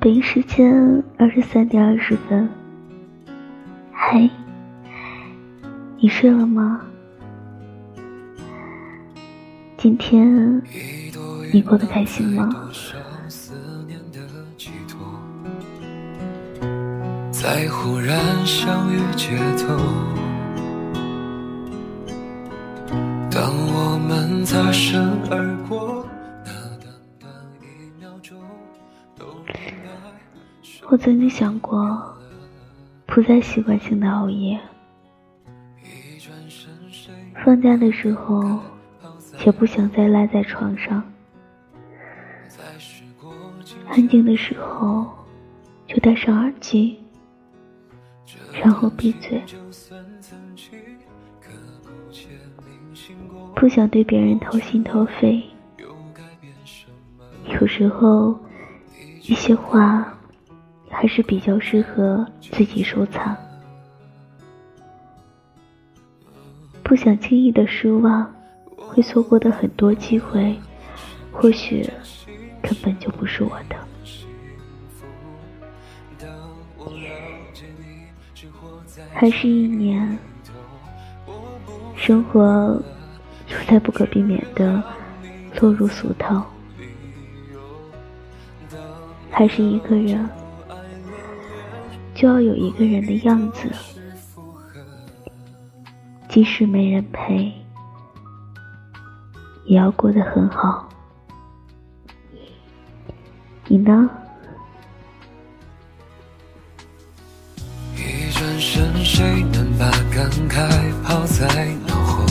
北京时间二十三点二十分。嗨，你睡了吗？今天你过得开心吗？在忽然相遇街头，当我们擦身而过。我曾经想过，不再习惯性的熬夜。放假的时候，也不想再赖在床上。安静的时候，就戴上耳机，然后闭嘴。不想对别人掏心掏肺。有时候，一些话。还是比较适合自己收藏，不想轻易的失望，会错过的很多机会，或许根本就不是我的。还是一年，生活又在不可避免的落入俗套，还是一个人。就要有一个人的样子，即使没人陪，也要过得很好。你呢？一转身，谁能把感慨抛在脑后？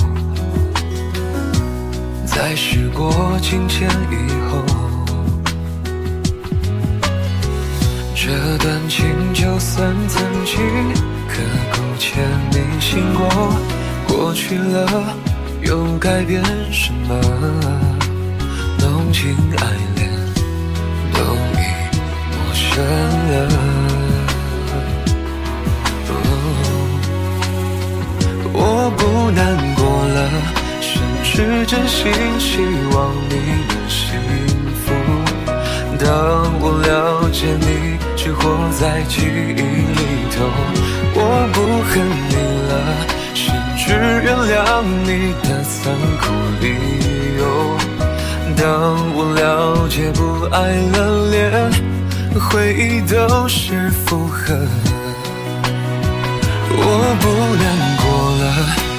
在时过境迁以后。这段情就算曾经刻骨且铭心过，过去了又改变什么？浓情爱恋都已陌生了。我不难过了，甚至真心希望你能幸福。当我了解你。只活在记忆里头，我不恨你了，甚至原谅你的残酷理由。当我了解不爱了，连回忆都是负荷。我不难过了，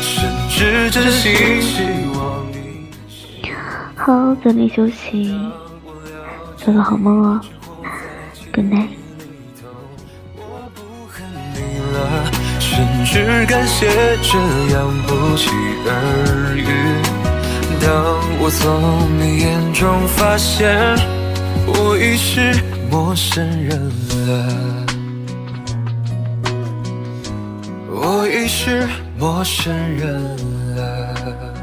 甚至真心希望你。好，早点休息，做个好梦哦，Good night。甚至感谢这样不期而遇。当我从你眼中发现，我已是陌生人了，我已是陌生人了。